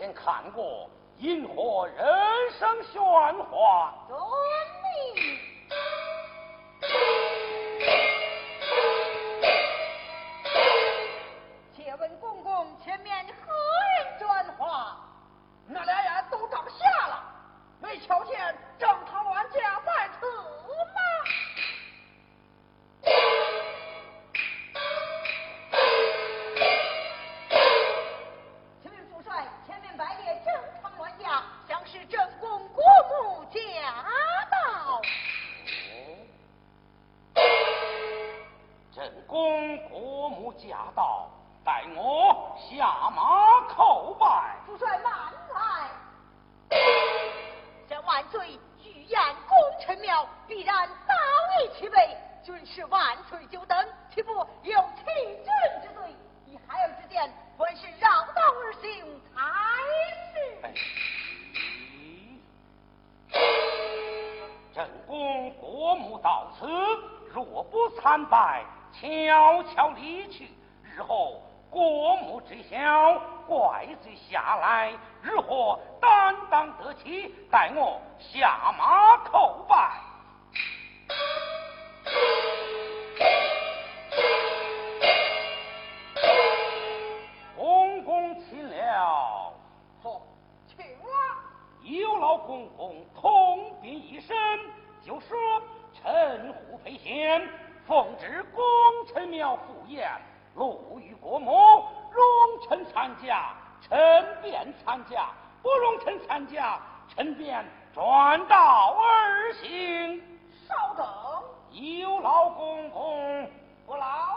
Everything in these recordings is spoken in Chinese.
先看过因何人生喧哗。有劳公公通禀一声就说臣胡培贤奉旨功臣庙赴宴路遇国母容臣参加臣便参加不容臣参加臣便转道而行稍等有劳公公不劳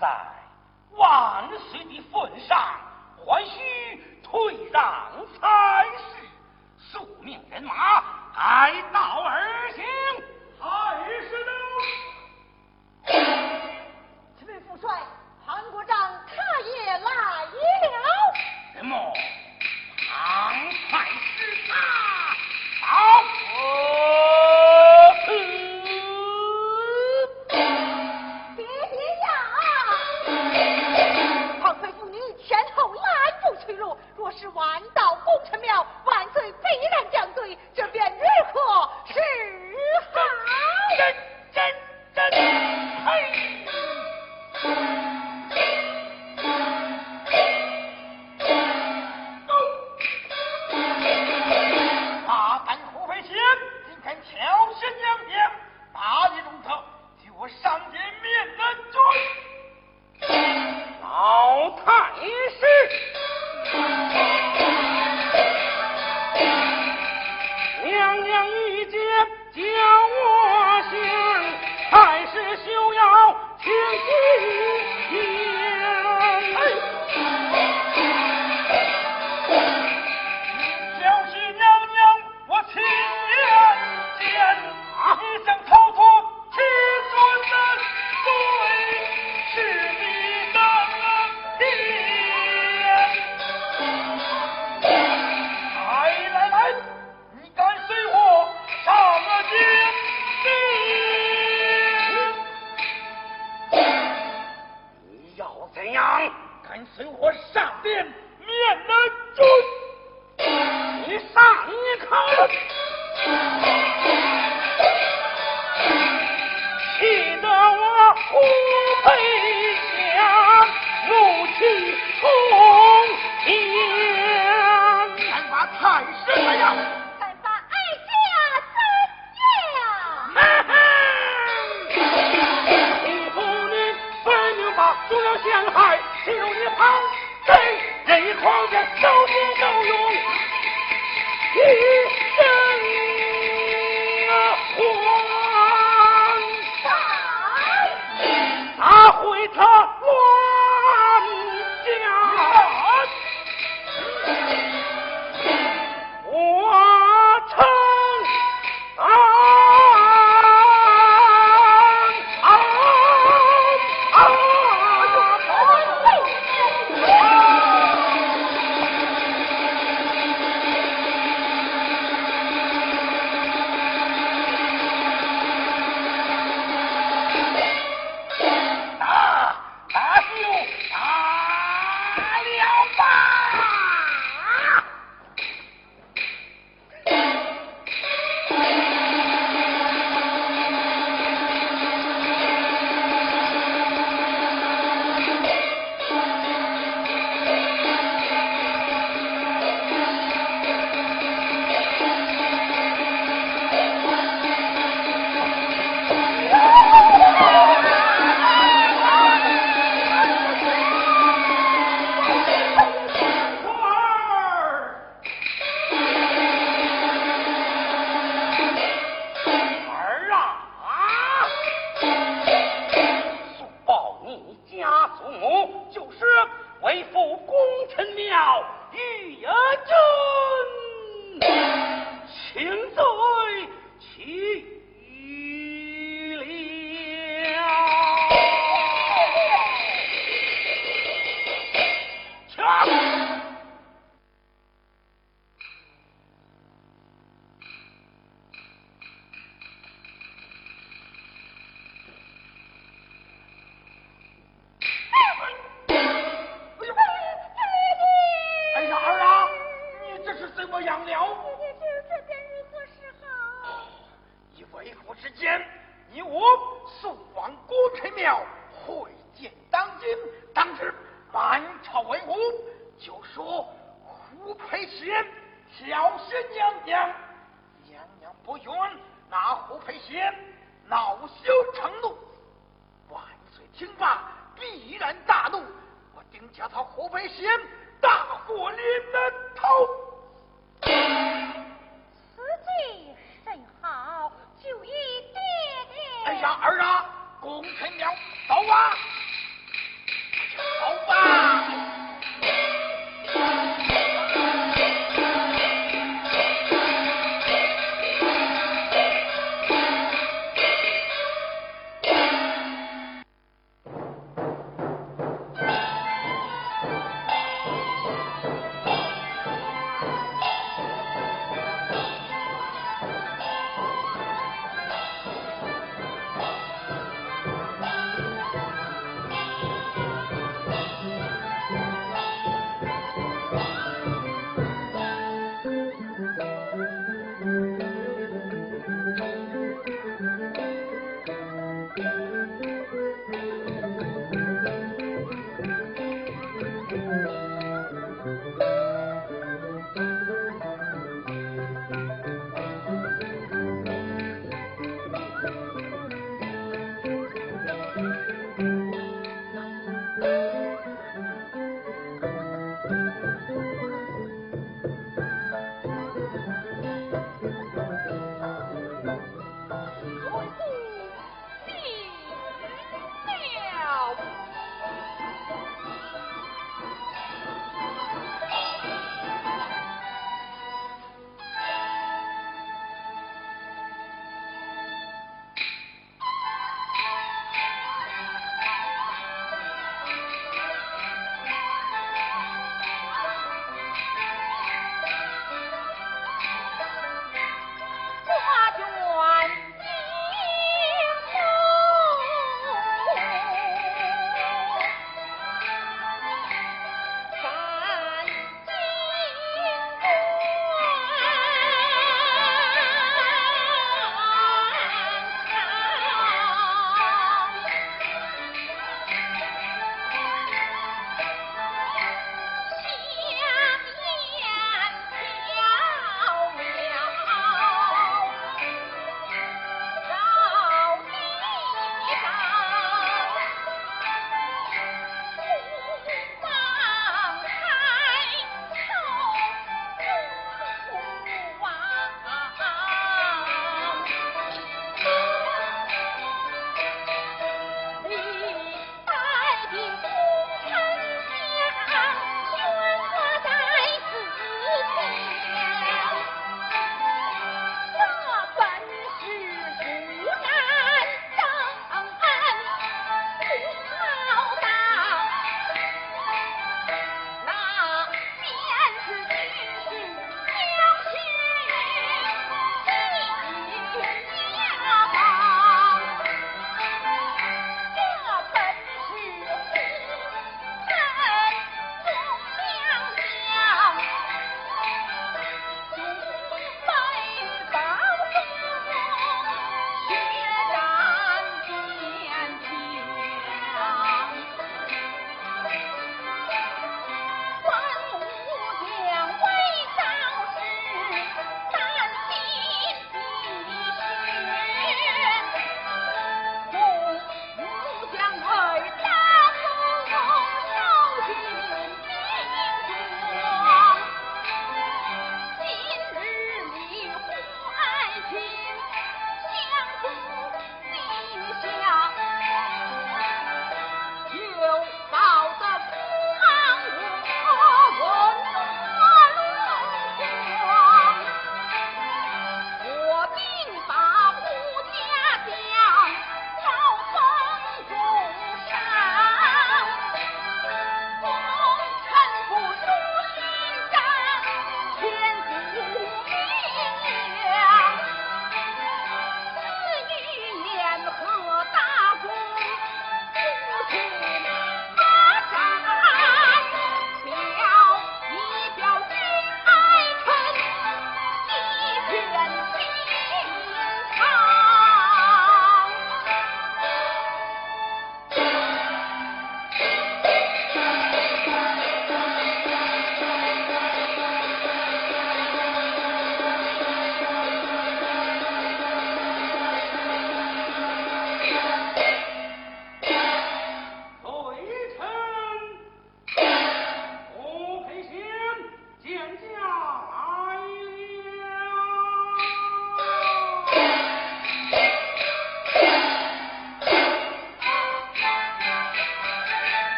在万岁的份上，还需退让才是。速命人马开道而行。太师呢？几位副帅，韩国丈他也来了。什么？唐太师他？是万道功臣庙万岁必然降罪这便如何是好。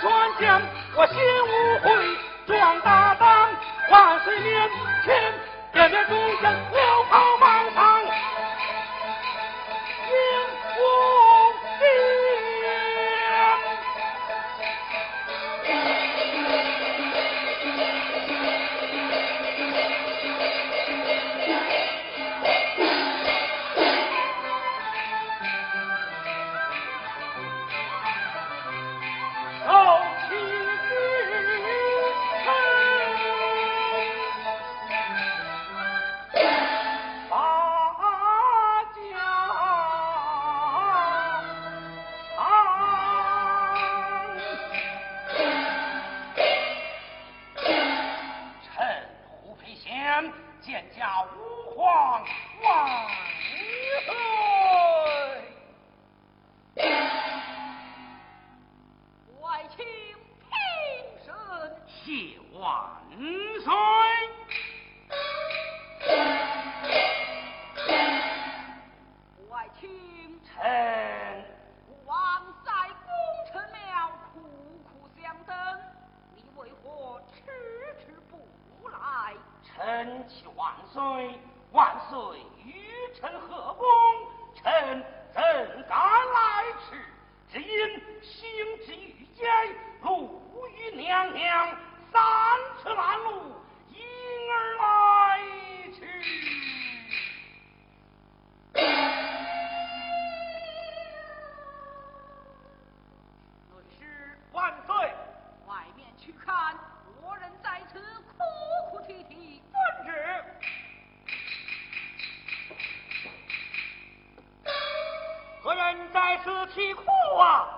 转江，我心无。你哭啊。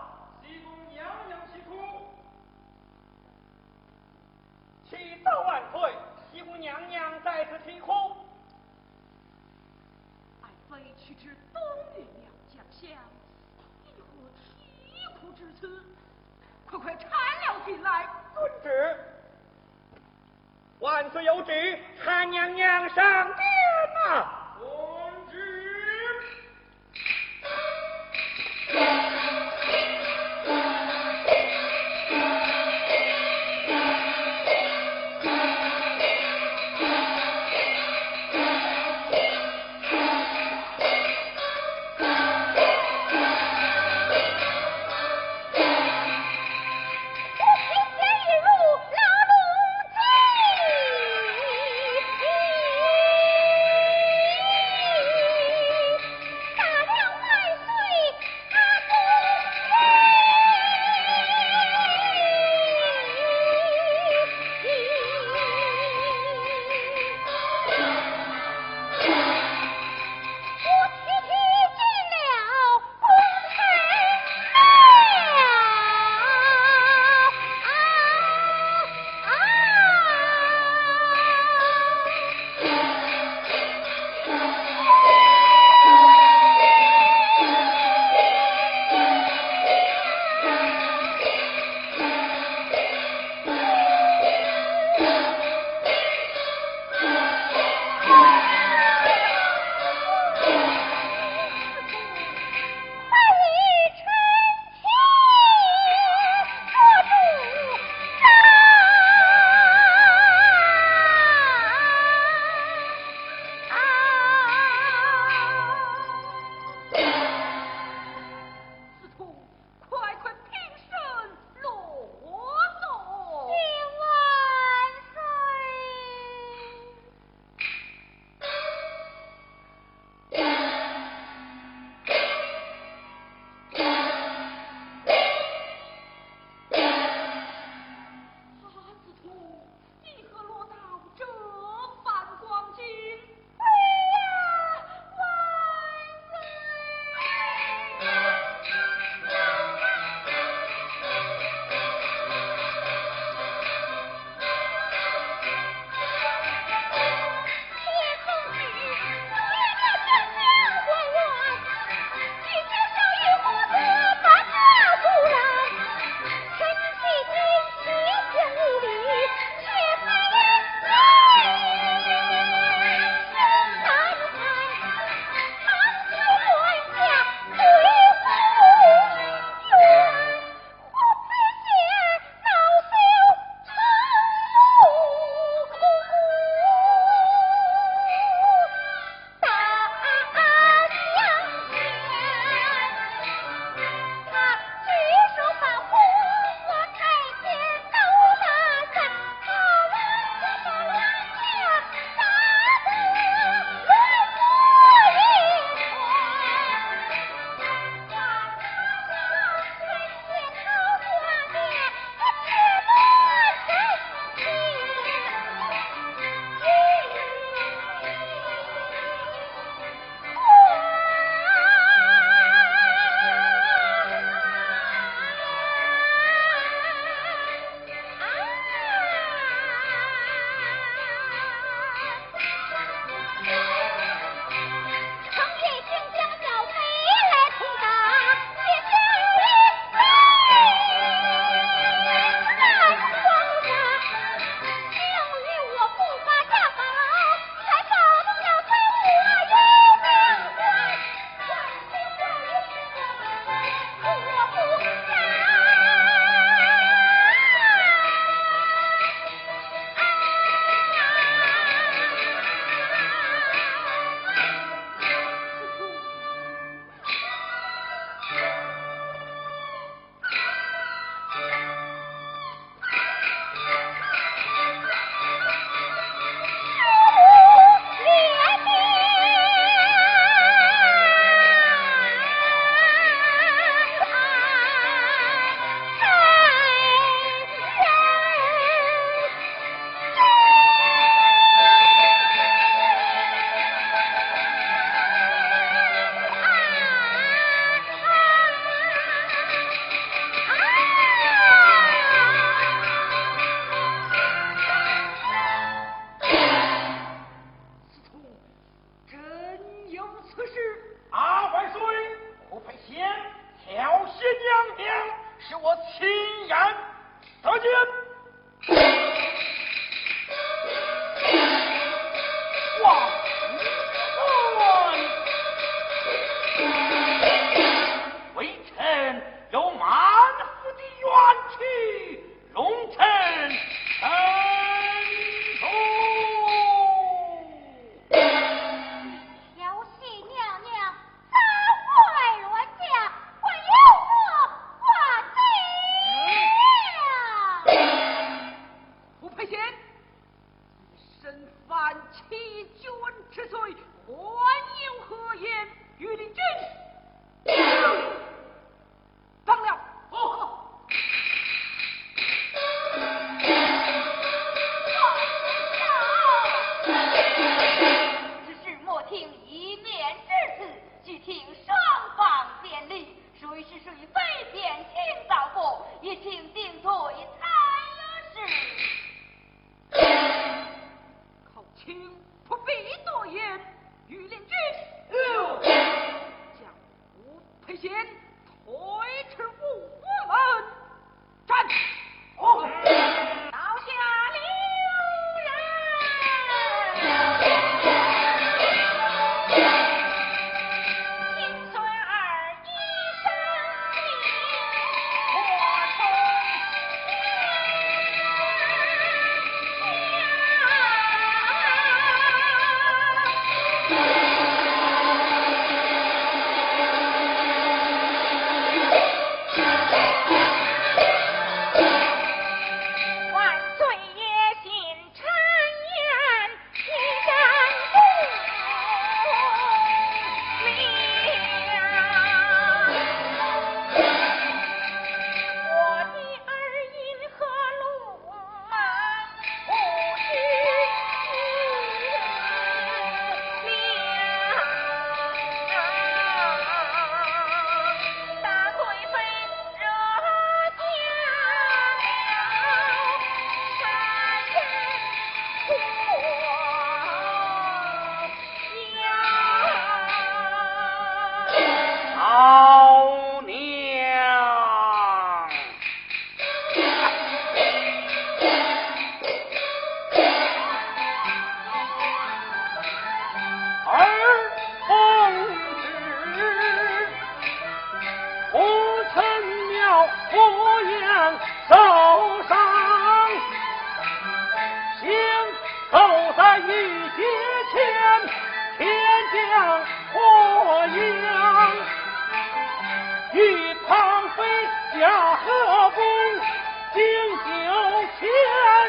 天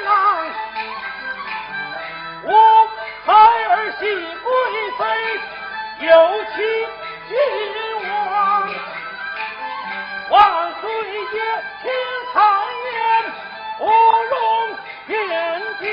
让我孩儿喜贵妃有期君王。万岁爷听谗言不容言教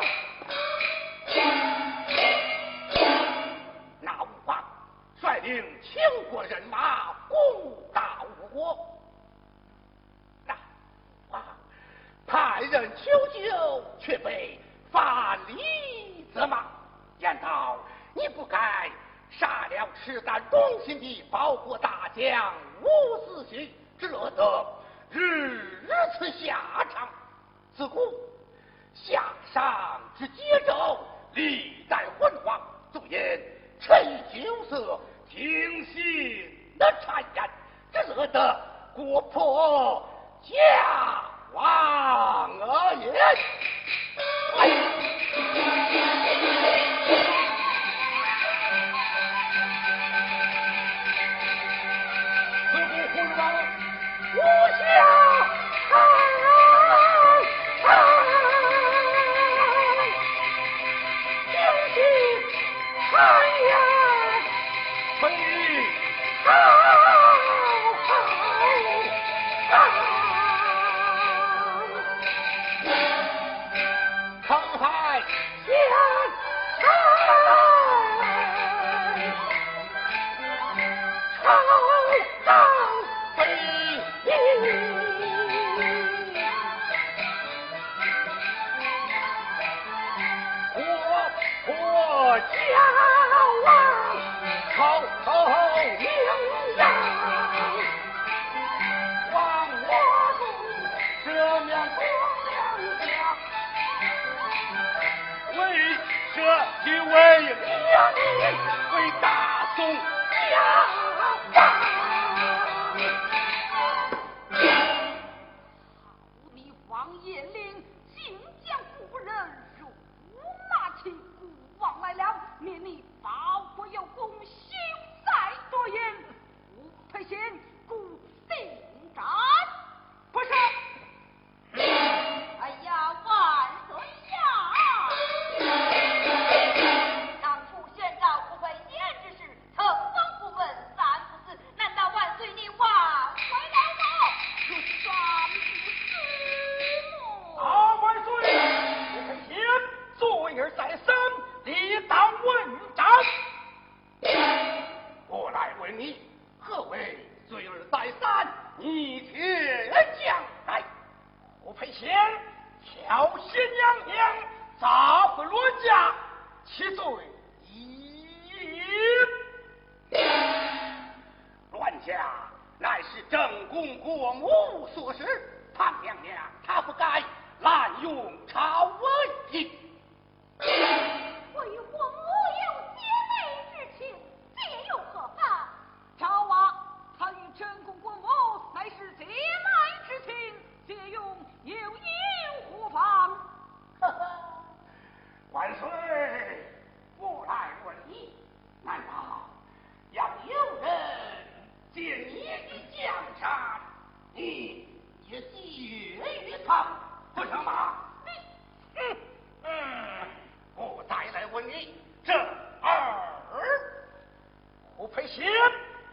up. 姑娘姑娘为舍己为你为大宋江山啊，不抢马。嗯嗯，我再来问你这二胡佩贤，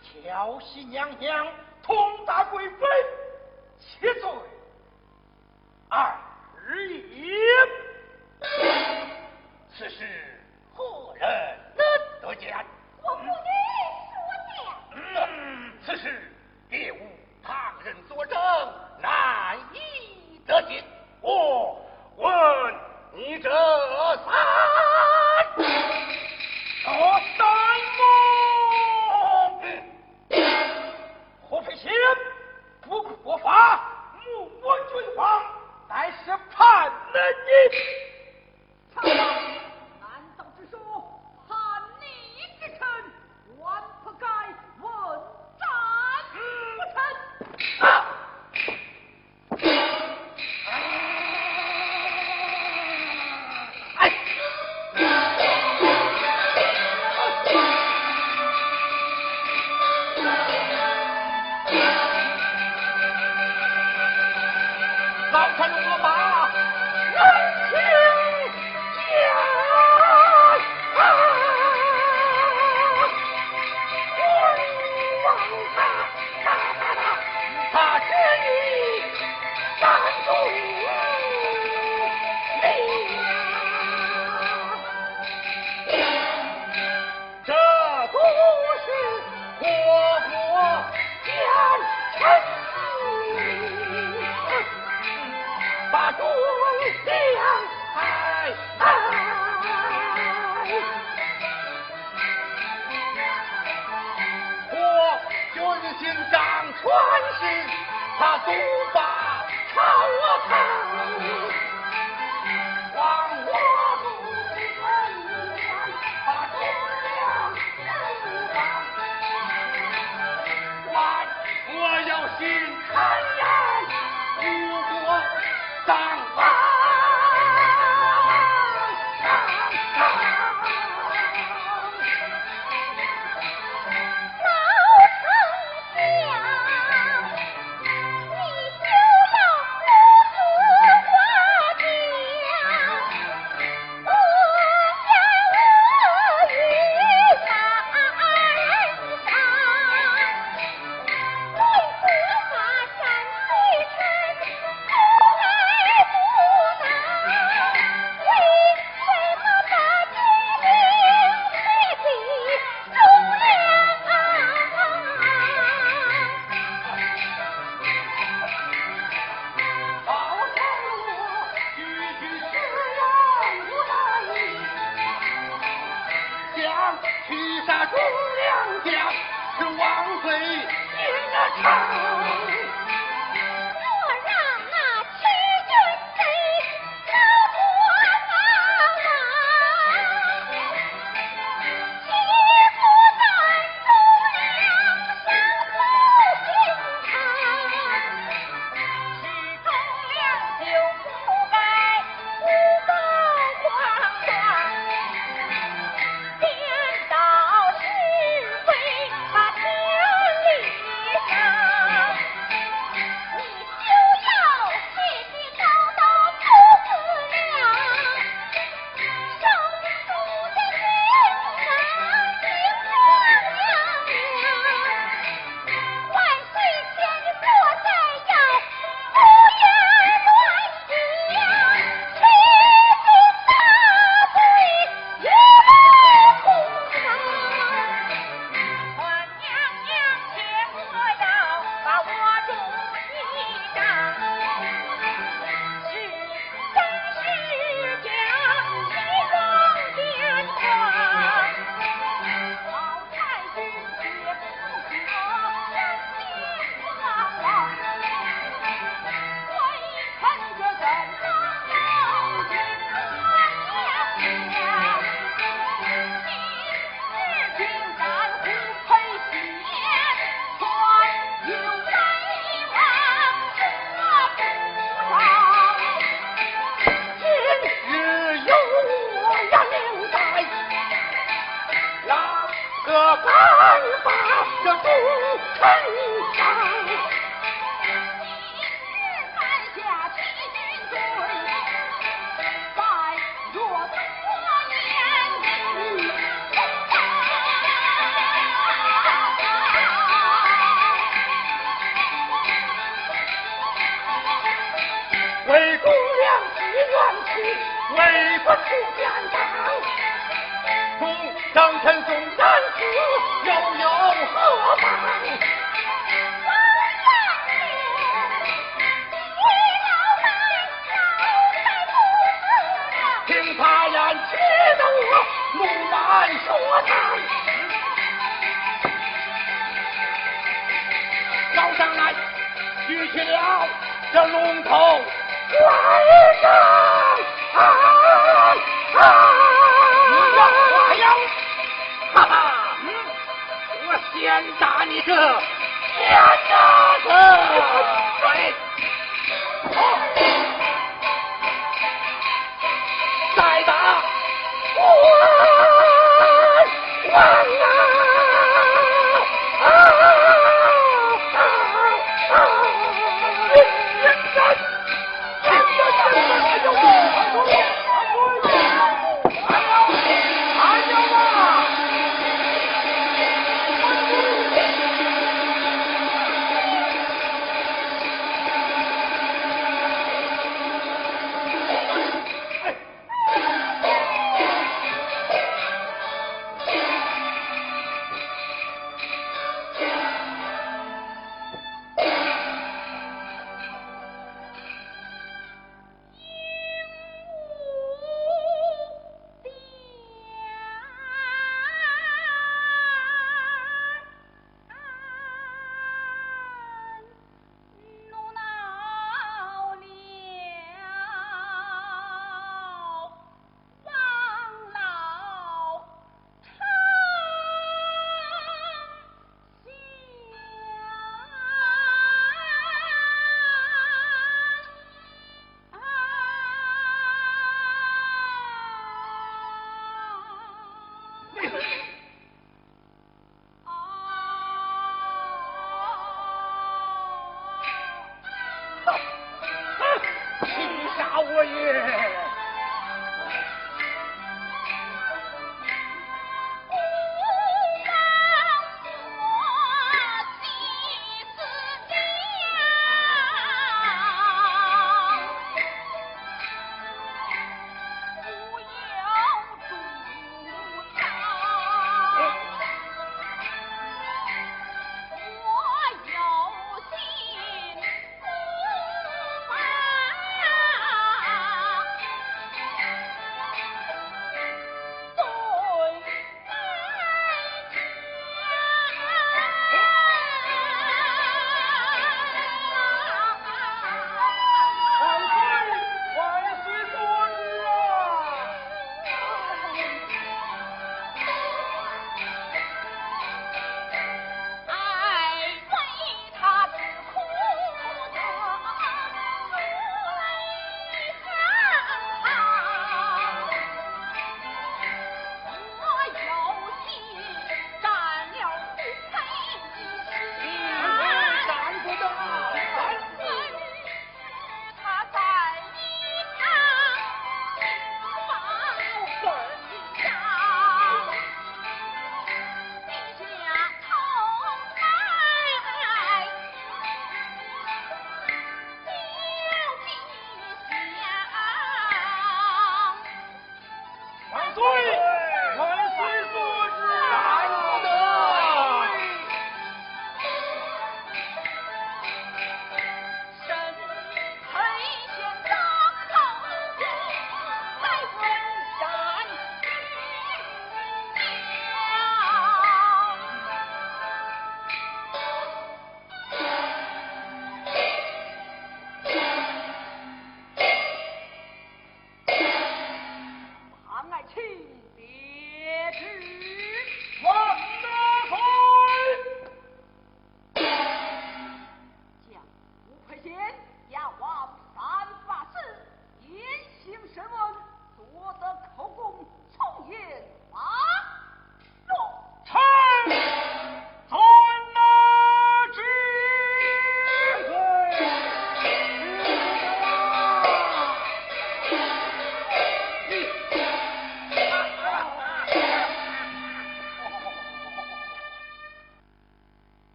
调戏娘娘，通打贵妃，且罪。